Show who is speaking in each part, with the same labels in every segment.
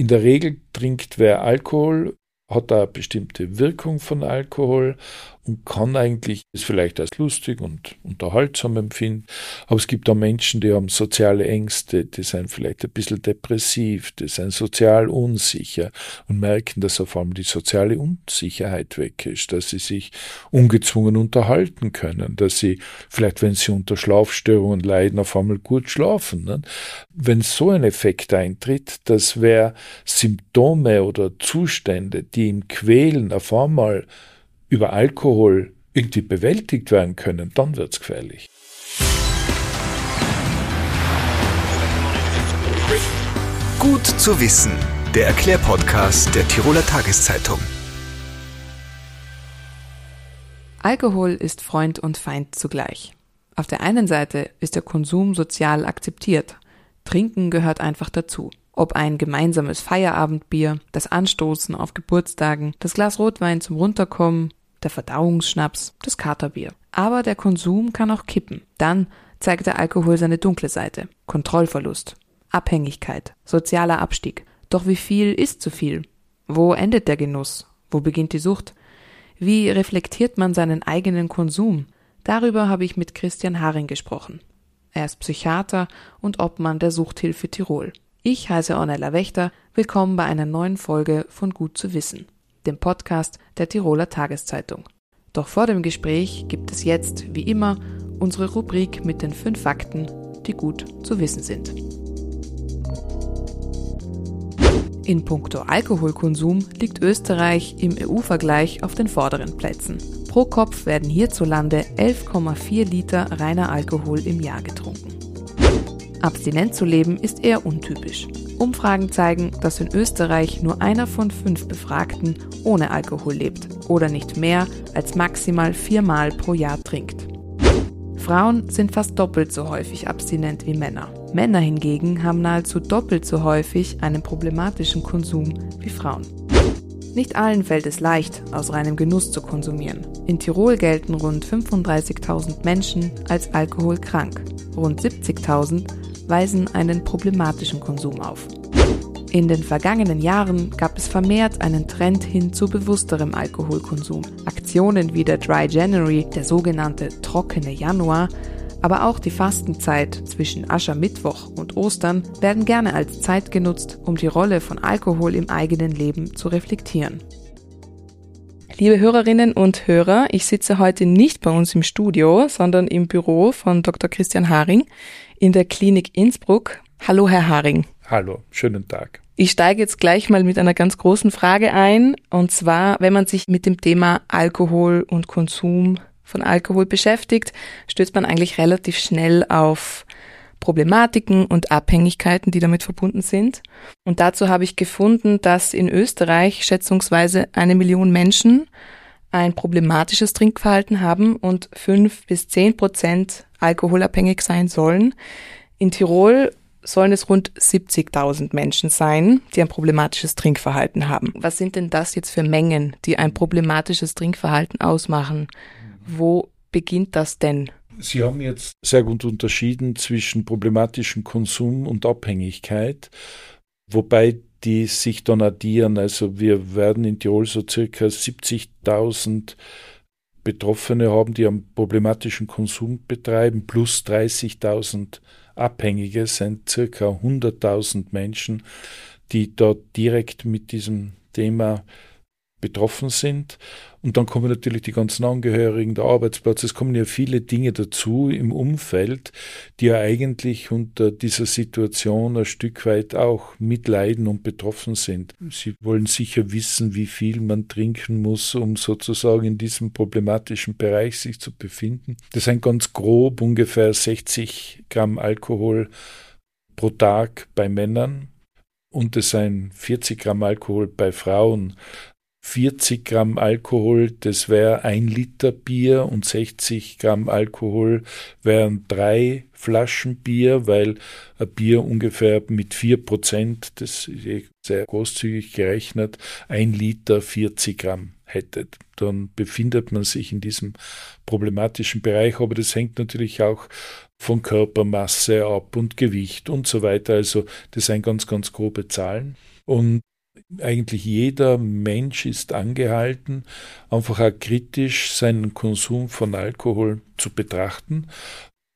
Speaker 1: In der Regel trinkt wer Alkohol, hat da bestimmte Wirkung von Alkohol und kann eigentlich es vielleicht als lustig und unterhaltsam empfinden. Aber es gibt auch Menschen, die haben soziale Ängste, die sind vielleicht ein bisschen depressiv, die sind sozial unsicher und merken, dass auf einmal die soziale Unsicherheit weg ist, dass sie sich ungezwungen unterhalten können, dass sie vielleicht, wenn sie unter Schlafstörungen leiden, auf einmal gut schlafen. Ne? Wenn so ein Effekt eintritt, dass wer Symptome oder Zustände, die ihn quälen, auf einmal über Alkohol irgendwie bewältigt werden können, dann wird es gefährlich.
Speaker 2: Gut zu wissen, der Erklärpodcast der Tiroler Tageszeitung.
Speaker 3: Alkohol ist Freund und Feind zugleich. Auf der einen Seite ist der Konsum sozial akzeptiert. Trinken gehört einfach dazu. Ob ein gemeinsames Feierabendbier, das Anstoßen auf Geburtstagen, das Glas Rotwein zum Runterkommen der Verdauungsschnaps, das Katerbier. Aber der Konsum kann auch kippen. Dann zeigt der Alkohol seine dunkle Seite. Kontrollverlust, Abhängigkeit, sozialer Abstieg. Doch wie viel ist zu viel? Wo endet der Genuss? Wo beginnt die Sucht? Wie reflektiert man seinen eigenen Konsum? Darüber habe ich mit Christian Haring gesprochen. Er ist Psychiater und Obmann der Suchthilfe Tirol. Ich heiße Ornella Wächter. Willkommen bei einer neuen Folge von Gut zu wissen dem Podcast der Tiroler Tageszeitung. Doch vor dem Gespräch gibt es jetzt, wie immer, unsere Rubrik mit den fünf Fakten, die gut zu wissen sind. In puncto Alkoholkonsum liegt Österreich im EU-Vergleich auf den vorderen Plätzen. Pro Kopf werden hierzulande 11,4 Liter reiner Alkohol im Jahr getrunken. Abstinent zu leben ist eher untypisch. Umfragen zeigen, dass in Österreich nur einer von fünf Befragten ohne Alkohol lebt oder nicht mehr als maximal viermal pro Jahr trinkt. Frauen sind fast doppelt so häufig abstinent wie Männer. Männer hingegen haben nahezu doppelt so häufig einen problematischen Konsum wie Frauen. Nicht allen fällt es leicht, aus reinem Genuss zu konsumieren. In Tirol gelten rund 35.000 Menschen als alkoholkrank. Rund 70.000 weisen einen problematischen Konsum auf. In den vergangenen Jahren gab es vermehrt einen Trend hin zu bewussterem Alkoholkonsum. Aktionen wie der Dry January, der sogenannte trockene Januar, aber auch die Fastenzeit zwischen Aschermittwoch und Ostern werden gerne als Zeit genutzt, um die Rolle von Alkohol im eigenen Leben zu reflektieren. Liebe Hörerinnen und Hörer, ich sitze heute nicht bei uns im Studio, sondern im Büro von Dr. Christian Haring in der Klinik Innsbruck. Hallo, Herr Haring.
Speaker 1: Hallo, schönen Tag.
Speaker 3: Ich steige jetzt gleich mal mit einer ganz großen Frage ein. Und zwar, wenn man sich mit dem Thema Alkohol und Konsum von Alkohol beschäftigt, stößt man eigentlich relativ schnell auf Problematiken und Abhängigkeiten, die damit verbunden sind. Und dazu habe ich gefunden, dass in Österreich schätzungsweise eine Million Menschen ein problematisches Trinkverhalten haben und fünf bis zehn Prozent alkoholabhängig sein sollen. In Tirol sollen es rund 70.000 Menschen sein, die ein problematisches Trinkverhalten haben. Was sind denn das jetzt für Mengen, die ein problematisches Trinkverhalten ausmachen? Wo beginnt das denn?
Speaker 1: Sie haben jetzt sehr gut unterschieden zwischen problematischem Konsum und Abhängigkeit, wobei die sich dann addieren. Also wir werden in Tirol so circa 70.000 Betroffene haben, die einen problematischen Konsum betreiben, plus 30.000 Abhängige, sind circa 100.000 Menschen, die dort direkt mit diesem Thema betroffen sind. Und dann kommen natürlich die ganzen Angehörigen, der Arbeitsplatz, es kommen ja viele Dinge dazu im Umfeld, die ja eigentlich unter dieser Situation ein Stück weit auch mitleiden und betroffen sind. Sie wollen sicher wissen, wie viel man trinken muss, um sozusagen in diesem problematischen Bereich sich zu befinden. Das sind ganz grob ungefähr 60 Gramm Alkohol pro Tag bei Männern und es sind 40 Gramm Alkohol bei Frauen. 40 Gramm Alkohol, das wäre ein Liter Bier und 60 Gramm Alkohol wären drei Flaschen Bier, weil ein Bier ungefähr mit vier Prozent, das ist eh sehr großzügig gerechnet, ein Liter 40 Gramm hätte. Dann befindet man sich in diesem problematischen Bereich, aber das hängt natürlich auch von Körpermasse ab und Gewicht und so weiter. Also das sind ganz, ganz grobe Zahlen. Und eigentlich jeder Mensch ist angehalten, einfach auch kritisch seinen Konsum von Alkohol zu betrachten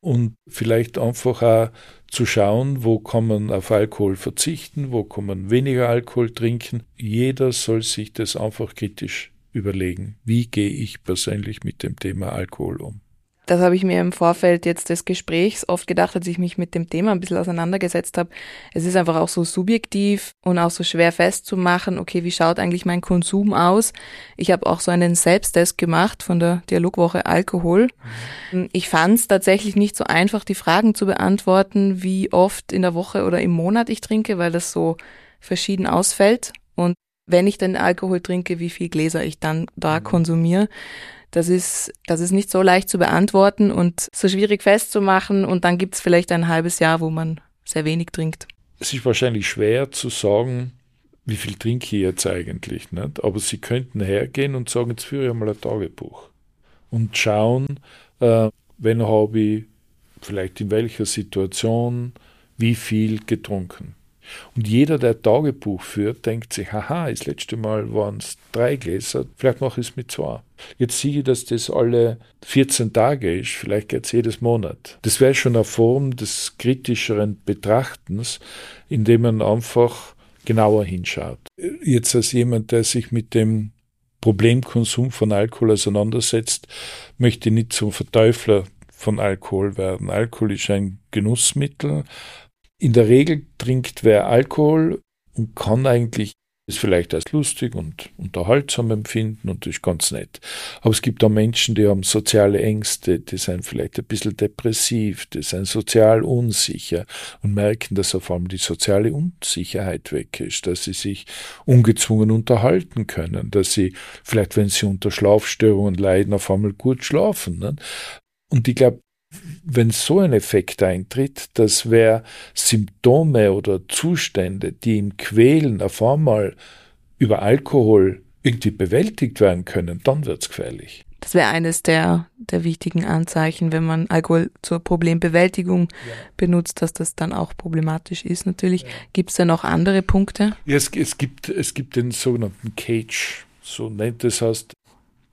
Speaker 1: und vielleicht einfach auch zu schauen, wo kann man auf Alkohol verzichten, wo kann man weniger Alkohol trinken. Jeder soll sich das einfach kritisch überlegen. Wie gehe ich persönlich mit dem Thema Alkohol um?
Speaker 3: Das habe ich mir im Vorfeld jetzt des Gesprächs oft gedacht, als ich mich mit dem Thema ein bisschen auseinandergesetzt habe. Es ist einfach auch so subjektiv und auch so schwer festzumachen, okay, wie schaut eigentlich mein Konsum aus? Ich habe auch so einen Selbsttest gemacht von der Dialogwoche Alkohol. Ich fand es tatsächlich nicht so einfach, die Fragen zu beantworten, wie oft in der Woche oder im Monat ich trinke, weil das so verschieden ausfällt. Und wenn ich denn Alkohol trinke, wie viel Gläser ich dann da mhm. konsumiere. Das ist, das ist nicht so leicht zu beantworten und so schwierig festzumachen und dann gibt es vielleicht ein halbes Jahr, wo man sehr wenig trinkt.
Speaker 1: Es ist wahrscheinlich schwer zu sagen, wie viel trinke ich jetzt eigentlich, nicht? aber Sie könnten hergehen und sagen, jetzt führe ich mal ein Tagebuch und schauen, äh, wenn habe ich vielleicht in welcher Situation wie viel getrunken. Und jeder, der Tagebuch führt, denkt sich, haha, das letzte Mal waren es drei Gläser, vielleicht mache ich es mit zwei. Jetzt sehe ich, dass das alle 14 Tage ist, vielleicht geht es jedes Monat. Das wäre schon eine Form des kritischeren Betrachtens, indem man einfach genauer hinschaut. Jetzt als jemand, der sich mit dem Problemkonsum von Alkohol auseinandersetzt, möchte ich nicht zum Verteufler von Alkohol werden. Alkohol ist ein Genussmittel, in der Regel trinkt wer Alkohol und kann eigentlich es vielleicht als lustig und unterhaltsam empfinden und das ist ganz nett. Aber es gibt auch Menschen, die haben soziale Ängste, die sind vielleicht ein bisschen depressiv, die sind sozial unsicher und merken, dass auf einmal die soziale Unsicherheit weg ist, dass sie sich ungezwungen unterhalten können, dass sie vielleicht, wenn sie unter Schlafstörungen leiden, auf einmal gut schlafen. Ne? Und ich glaube, wenn so ein Effekt eintritt, dass wer Symptome oder Zustände, die ihn quälen, auf einmal über Alkohol irgendwie bewältigt werden können, dann wird es gefährlich.
Speaker 3: Das wäre eines der, der wichtigen Anzeichen, wenn man Alkohol zur Problembewältigung ja. benutzt, dass das dann auch problematisch ist natürlich. Ja. Gibt es da noch andere Punkte?
Speaker 1: Ja, es, es, gibt, es gibt den sogenannten Cage, so nennt es heißt,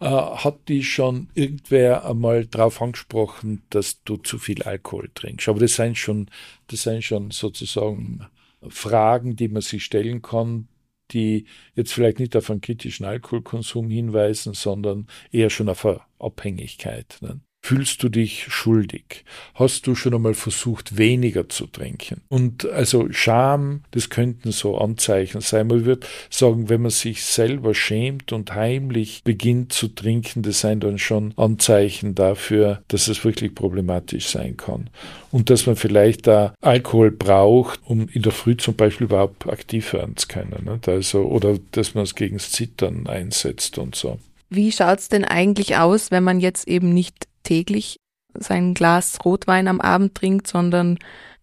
Speaker 1: äh, hat die schon irgendwer einmal drauf angesprochen, dass du zu viel Alkohol trinkst. Aber das sind schon, das sind schon sozusagen Fragen, die man sich stellen kann, die jetzt vielleicht nicht auf einen kritischen Alkoholkonsum hinweisen, sondern eher schon auf eine Abhängigkeit. Ne? Fühlst du dich schuldig? Hast du schon einmal versucht, weniger zu trinken? Und also Scham, das könnten so Anzeichen sein. Man würde sagen, wenn man sich selber schämt und heimlich beginnt zu trinken, das sind dann schon Anzeichen dafür, dass es wirklich problematisch sein kann. Und dass man vielleicht da Alkohol braucht, um in der Früh zum Beispiel überhaupt aktiv werden zu können. Also, oder dass man es gegen das Zittern einsetzt und so.
Speaker 3: Wie schaut's denn eigentlich aus, wenn man jetzt eben nicht täglich sein Glas Rotwein am Abend trinkt, sondern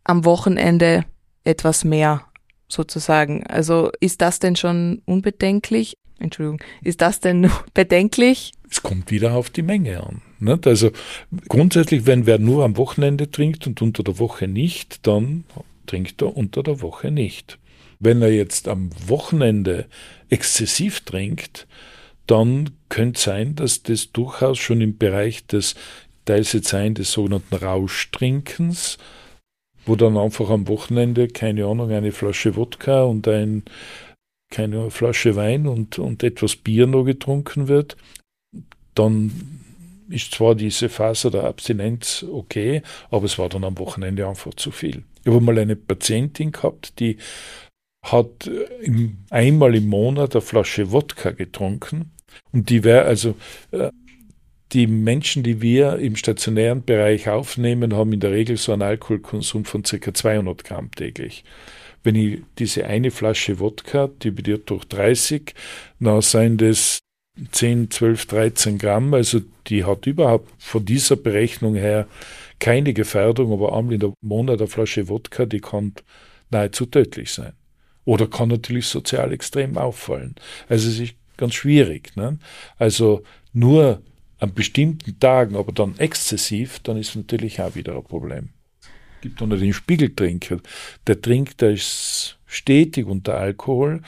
Speaker 3: am Wochenende etwas mehr sozusagen. Also ist das denn schon unbedenklich? Entschuldigung, ist das denn bedenklich?
Speaker 1: Es kommt wieder auf die Menge an. Nicht? Also grundsätzlich, wenn wer nur am Wochenende trinkt und unter der Woche nicht, dann trinkt er unter der Woche nicht. Wenn er jetzt am Wochenende exzessiv trinkt, dann könnte sein, dass das durchaus schon im Bereich des teils jetzt sein des sogenannten Rauschtrinkens, wo dann einfach am Wochenende, keine Ahnung, eine Flasche Wodka und ein, keine Flasche Wein und, und etwas Bier noch getrunken wird, dann ist zwar diese Phase der Abstinenz okay, aber es war dann am Wochenende einfach zu viel. Ich habe mal eine Patientin gehabt, die hat einmal im Monat eine Flasche Wodka getrunken und die wäre also äh, die Menschen, die wir im stationären Bereich aufnehmen, haben in der Regel so einen Alkoholkonsum von ca. 200 Gramm täglich. Wenn ich diese eine Flasche Wodka dividiert durch 30, dann seien das 10, 12, 13 Gramm. Also die hat überhaupt von dieser Berechnung her keine Gefährdung, aber einmal in der Monat eine Flasche Wodka, die kann nahezu tödlich sein. Oder kann natürlich sozial extrem auffallen. Also es ist ganz schwierig. Ne? Also nur an bestimmten Tagen, aber dann exzessiv, dann ist natürlich auch wieder ein Problem. Es gibt auch noch den Spiegeltrinker. Der trinkt, der ist stetig unter Alkohol,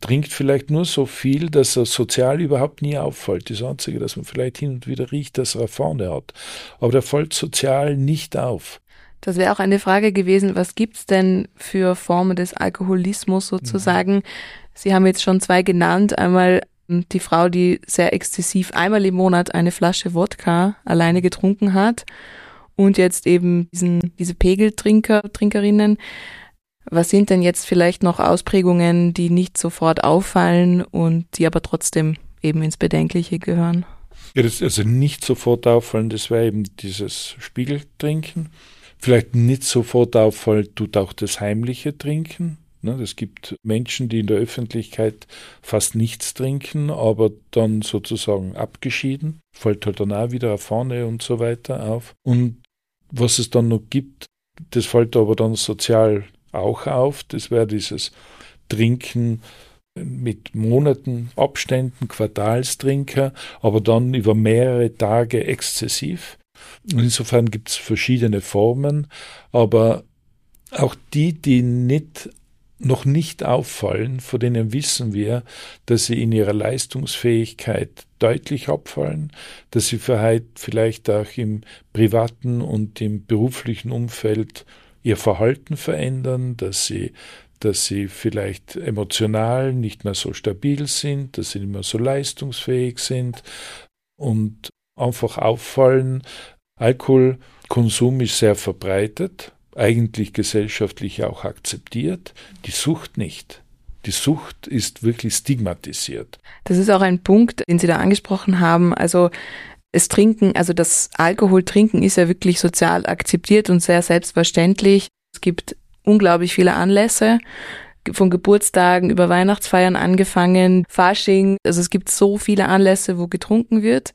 Speaker 1: trinkt vielleicht nur so viel, dass er sozial überhaupt nie auffällt. Das Einzige, dass man vielleicht hin und wieder riecht, dass er eine vorne hat. Aber der fällt sozial nicht auf.
Speaker 3: Das wäre auch eine Frage gewesen, was gibt's denn für Formen des Alkoholismus sozusagen? Mhm. Sie haben jetzt schon zwei genannt. Einmal die Frau, die sehr exzessiv einmal im Monat eine Flasche Wodka alleine getrunken hat und jetzt eben diesen, diese Pegeltrinker, Trinkerinnen. Was sind denn jetzt vielleicht noch Ausprägungen, die nicht sofort auffallen und die aber trotzdem eben ins Bedenkliche gehören?
Speaker 1: Ja, das also nicht sofort auffallen, das wäre eben dieses Spiegeltrinken. Vielleicht nicht sofort auffallen tut auch das heimliche Trinken. Ne, es gibt Menschen, die in der Öffentlichkeit fast nichts trinken, aber dann sozusagen abgeschieden, fällt halt dann auch wieder vorne und so weiter auf. Und was es dann noch gibt, das fällt aber dann sozial auch auf, das wäre dieses Trinken mit Monaten Abständen, Quartalstrinker, aber dann über mehrere Tage exzessiv. Und insofern gibt es verschiedene Formen, aber auch die, die nicht noch nicht auffallen, von denen wissen wir, dass sie in ihrer Leistungsfähigkeit deutlich abfallen, dass sie vielleicht auch im privaten und im beruflichen Umfeld ihr Verhalten verändern, dass sie dass sie vielleicht emotional nicht mehr so stabil sind, dass sie nicht mehr so leistungsfähig sind und einfach auffallen. Alkoholkonsum ist sehr verbreitet eigentlich gesellschaftlich auch akzeptiert, die Sucht nicht. Die Sucht ist wirklich stigmatisiert.
Speaker 3: Das ist auch ein Punkt, den Sie da angesprochen haben. Also es Trinken, also das Alkoholtrinken ist ja wirklich sozial akzeptiert und sehr selbstverständlich. Es gibt unglaublich viele Anlässe, von Geburtstagen über Weihnachtsfeiern angefangen, Fasching. Also es gibt so viele Anlässe, wo getrunken wird.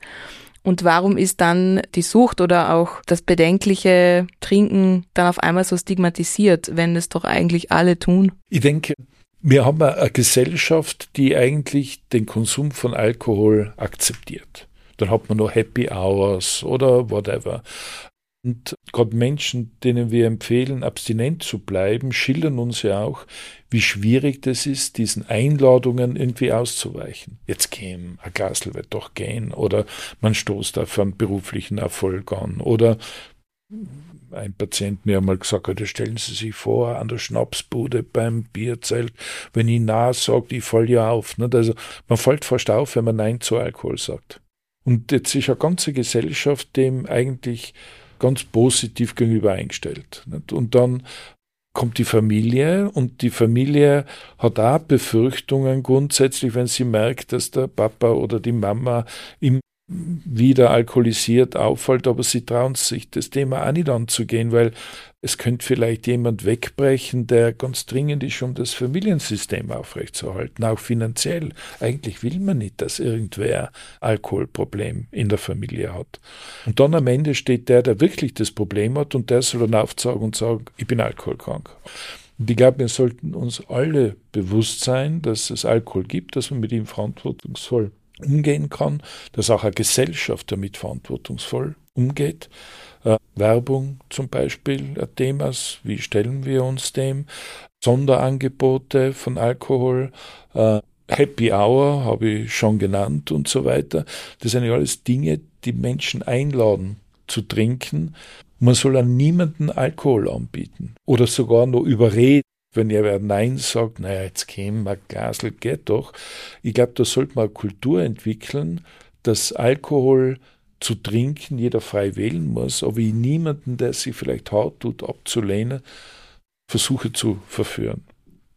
Speaker 3: Und warum ist dann die Sucht oder auch das bedenkliche Trinken dann auf einmal so stigmatisiert, wenn es doch eigentlich alle tun?
Speaker 1: Ich denke, wir haben eine Gesellschaft, die eigentlich den Konsum von Alkohol akzeptiert. Dann hat man noch Happy Hours oder whatever. Und gerade Menschen, denen wir empfehlen, abstinent zu bleiben, schildern uns ja auch, wie schwierig das ist, diesen Einladungen irgendwie auszuweichen. Jetzt gehen, ein Glasl wird doch gehen, oder man stoßt auf einen beruflichen Erfolg an, oder ein Patient mir einmal gesagt hat, stellen Sie sich vor, an der Schnapsbude beim Bierzelt, wenn ich Nein sagt, ich fall ja auf. Also man fällt fast auf, wenn man Nein zu Alkohol sagt. Und jetzt ist eine ganze Gesellschaft dem eigentlich ganz positiv gegenüber eingestellt. Und dann kommt die Familie und die Familie hat auch Befürchtungen grundsätzlich, wenn sie merkt, dass der Papa oder die Mama im wieder alkoholisiert auffällt, aber sie trauen sich, das Thema auch nicht anzugehen, weil es könnte vielleicht jemand wegbrechen, der ganz dringend ist, um das Familiensystem aufrechtzuerhalten, auch finanziell. Eigentlich will man nicht, dass irgendwer Alkoholproblem in der Familie hat. Und dann am Ende steht der, der wirklich das Problem hat und der soll dann aufzeigen und sagen, ich bin alkoholkrank. Und ich glaube, wir sollten uns alle bewusst sein, dass es Alkohol gibt, dass man mit ihm verantwortungsvoll umgehen kann, dass auch eine Gesellschaft damit verantwortungsvoll umgeht. Äh, Werbung zum Beispiel ein Thema, wie stellen wir uns dem? Sonderangebote von Alkohol, äh, Happy Hour habe ich schon genannt und so weiter. Das sind ja alles Dinge, die Menschen einladen zu trinken. Man soll an niemanden Alkohol anbieten oder sogar nur überreden wenn wer Nein sagt, naja, jetzt käme mal Glasl, geht doch. Ich glaube, da sollte man eine Kultur entwickeln, dass Alkohol zu trinken jeder frei wählen muss, aber ich niemanden, der sich vielleicht hart tut, abzulehnen, versuche zu verführen.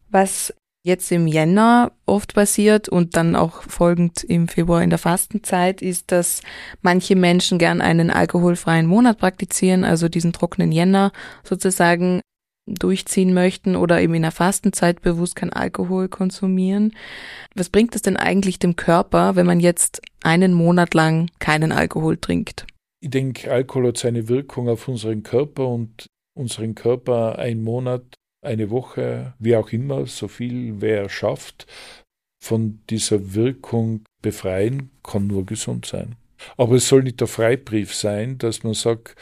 Speaker 3: Was jetzt im Jänner oft passiert und dann auch folgend im Februar in der Fastenzeit, ist, dass manche Menschen gern einen alkoholfreien Monat praktizieren, also diesen trockenen Jänner sozusagen durchziehen möchten oder eben in der Fastenzeit bewusst kein Alkohol konsumieren. Was bringt es denn eigentlich dem Körper, wenn man jetzt einen Monat lang keinen Alkohol trinkt?
Speaker 1: Ich denke, Alkohol hat seine Wirkung auf unseren Körper und unseren Körper ein Monat, eine Woche, wie auch immer, so viel wer schafft, von dieser Wirkung befreien, kann nur gesund sein. Aber es soll nicht der Freibrief sein, dass man sagt,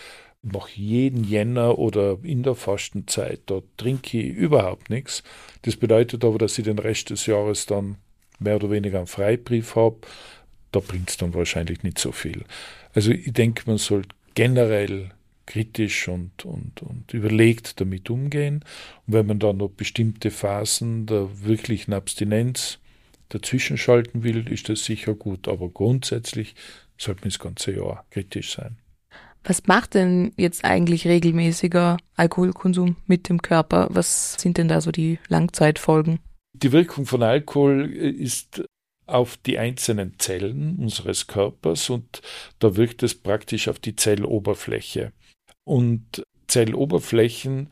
Speaker 1: Mache jeden Jänner oder in der Fastenzeit, da trinke ich überhaupt nichts. Das bedeutet aber, dass ich den Rest des Jahres dann mehr oder weniger einen Freibrief habe. Da bringt es dann wahrscheinlich nicht so viel. Also ich denke, man soll generell kritisch und, und, und überlegt damit umgehen. Und wenn man dann noch bestimmte Phasen der wirklichen Abstinenz dazwischen schalten will, ist das sicher gut. Aber grundsätzlich sollte man das ganze Jahr kritisch sein.
Speaker 3: Was macht denn jetzt eigentlich regelmäßiger Alkoholkonsum mit dem Körper? Was sind denn da so die Langzeitfolgen?
Speaker 1: Die Wirkung von Alkohol ist auf die einzelnen Zellen unseres Körpers und da wirkt es praktisch auf die Zelloberfläche. Und Zelloberflächen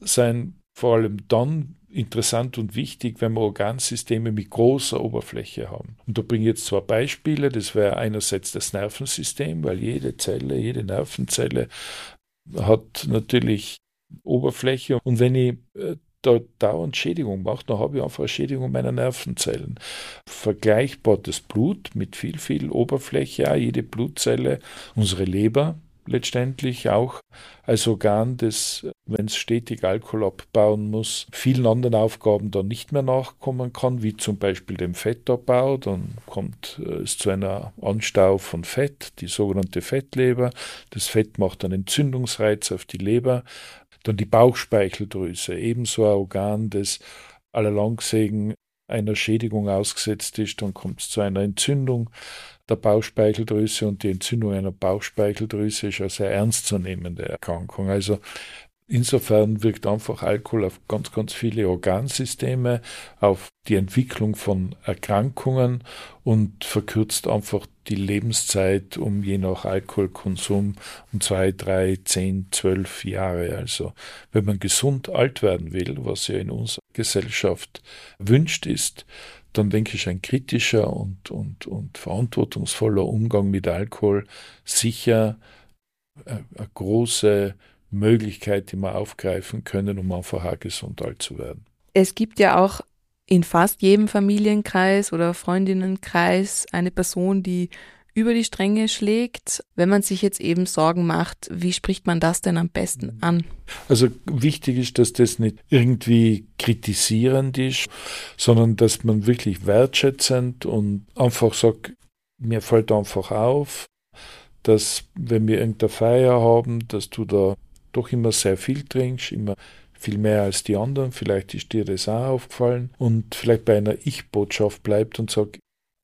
Speaker 1: seien vor allem dann interessant und wichtig, wenn wir Organsysteme mit großer Oberfläche haben. Und da bringe ich jetzt zwei Beispiele. Das wäre einerseits das Nervensystem, weil jede Zelle, jede Nervenzelle hat natürlich Oberfläche. Und wenn ich äh, da dauernd Schädigung mache, dann habe ich einfach eine Schädigung meiner Nervenzellen. Vergleichbar das Blut mit viel, viel Oberfläche, auch jede Blutzelle, unsere Leber letztendlich auch als Organ, das, wenn es stetig Alkohol abbauen muss, vielen anderen Aufgaben dann nicht mehr nachkommen kann, wie zum Beispiel dem Fettabbau. Dann kommt äh, es zu einer Anstau von Fett, die sogenannte Fettleber. Das Fett macht einen Entzündungsreiz auf die Leber. Dann die Bauchspeicheldrüse, ebenso ein Organ, das allerlangsägen einer Schädigung ausgesetzt ist, dann kommt es zu einer Entzündung der Bauchspeicheldrüse und die Entzündung einer Bauchspeicheldrüse ist eine sehr ernstzunehmende Erkrankung. Also insofern wirkt einfach Alkohol auf ganz, ganz viele Organsysteme, auf die Entwicklung von Erkrankungen und verkürzt einfach die Lebenszeit um je nach Alkoholkonsum um zwei, drei, zehn, zwölf Jahre. Also wenn man gesund alt werden will, was ja in unserer Gesellschaft wünscht ist, dann denke ich, ein kritischer und, und, und verantwortungsvoller Umgang mit Alkohol sicher eine, eine große Möglichkeit, die wir aufgreifen können, um einfach gesund alt zu werden.
Speaker 3: Es gibt ja auch in fast jedem Familienkreis oder Freundinnenkreis eine Person, die über die Stränge schlägt, wenn man sich jetzt eben Sorgen macht, wie spricht man das denn am besten an?
Speaker 1: Also wichtig ist, dass das nicht irgendwie kritisierend ist, sondern dass man wirklich wertschätzend und einfach sagt, mir fällt einfach auf, dass wenn wir irgendeine Feier haben, dass du da doch immer sehr viel trinkst, immer viel mehr als die anderen, vielleicht ist dir das auch aufgefallen. Und vielleicht bei einer Ich-Botschaft bleibt und sagt,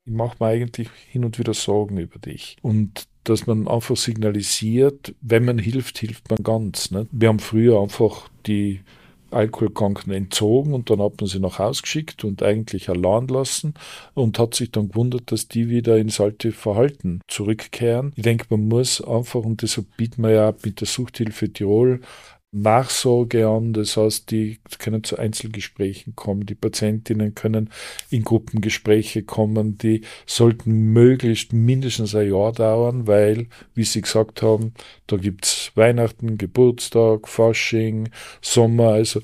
Speaker 1: ich mache mir eigentlich hin und wieder Sorgen über dich. Und dass man einfach signalisiert, wenn man hilft, hilft man ganz. Ne? Wir haben früher einfach die Alkoholkranken entzogen und dann hat man sie nach Hause geschickt und eigentlich allein lassen und hat sich dann gewundert, dass die wieder ins alte Verhalten zurückkehren. Ich denke, man muss einfach, und deshalb bieten wir ja mit der Suchthilfe Tirol Nachsorge an. Das heißt, die können zu Einzelgesprächen kommen. Die Patientinnen können in Gruppengespräche kommen. Die sollten möglichst mindestens ein Jahr dauern, weil, wie Sie gesagt haben, da gibt's Weihnachten, Geburtstag, Fasching, Sommer, also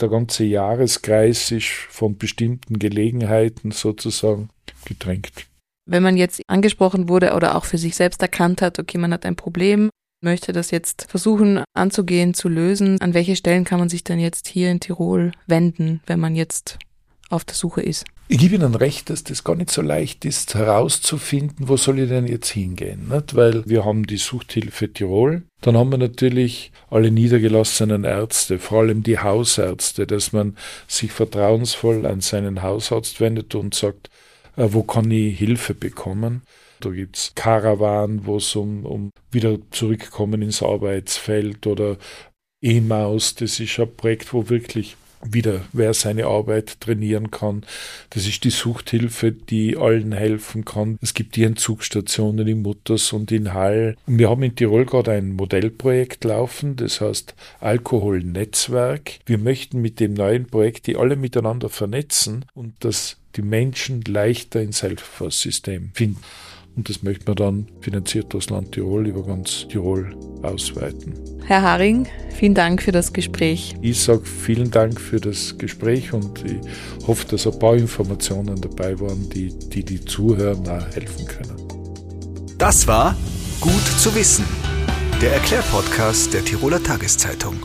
Speaker 1: der ganze Jahreskreis ist von bestimmten Gelegenheiten sozusagen gedrängt.
Speaker 3: Wenn man jetzt angesprochen wurde oder auch für sich selbst erkannt hat, okay, man hat ein Problem, möchte das jetzt versuchen anzugehen, zu lösen. An welche Stellen kann man sich denn jetzt hier in Tirol wenden, wenn man jetzt auf der Suche ist?
Speaker 1: Ich gebe Ihnen recht, dass das gar nicht so leicht ist, herauszufinden, wo soll ich denn jetzt hingehen. Nicht? Weil wir haben die Suchthilfe Tirol, dann haben wir natürlich alle niedergelassenen Ärzte, vor allem die Hausärzte, dass man sich vertrauensvoll an seinen Hausarzt wendet und sagt, äh, wo kann ich Hilfe bekommen. Da gibt es Karawan, wo es um, um wieder zurückkommen ins Arbeitsfeld oder E-Maus, das ist ein Projekt, wo wirklich wieder wer seine Arbeit trainieren kann. Das ist die Suchthilfe, die allen helfen kann. Es gibt die Entzugsstationen in Mutters und in Hall. Und wir haben in Tirol gerade ein Modellprojekt laufen, das heißt Alkoholnetzwerk. Wir möchten mit dem neuen Projekt die alle miteinander vernetzen und dass die Menschen leichter ins Helfersystem finden. Und das möchte man dann finanziert aus Land Tirol über ganz Tirol ausweiten.
Speaker 3: Herr Haring, vielen Dank für das Gespräch.
Speaker 1: Ich sage vielen Dank für das Gespräch und ich hoffe, dass ein paar Informationen dabei waren, die die, die zuhören, auch helfen können.
Speaker 2: Das war Gut zu wissen.
Speaker 3: Der Erklärpodcast der Tiroler Tageszeitung.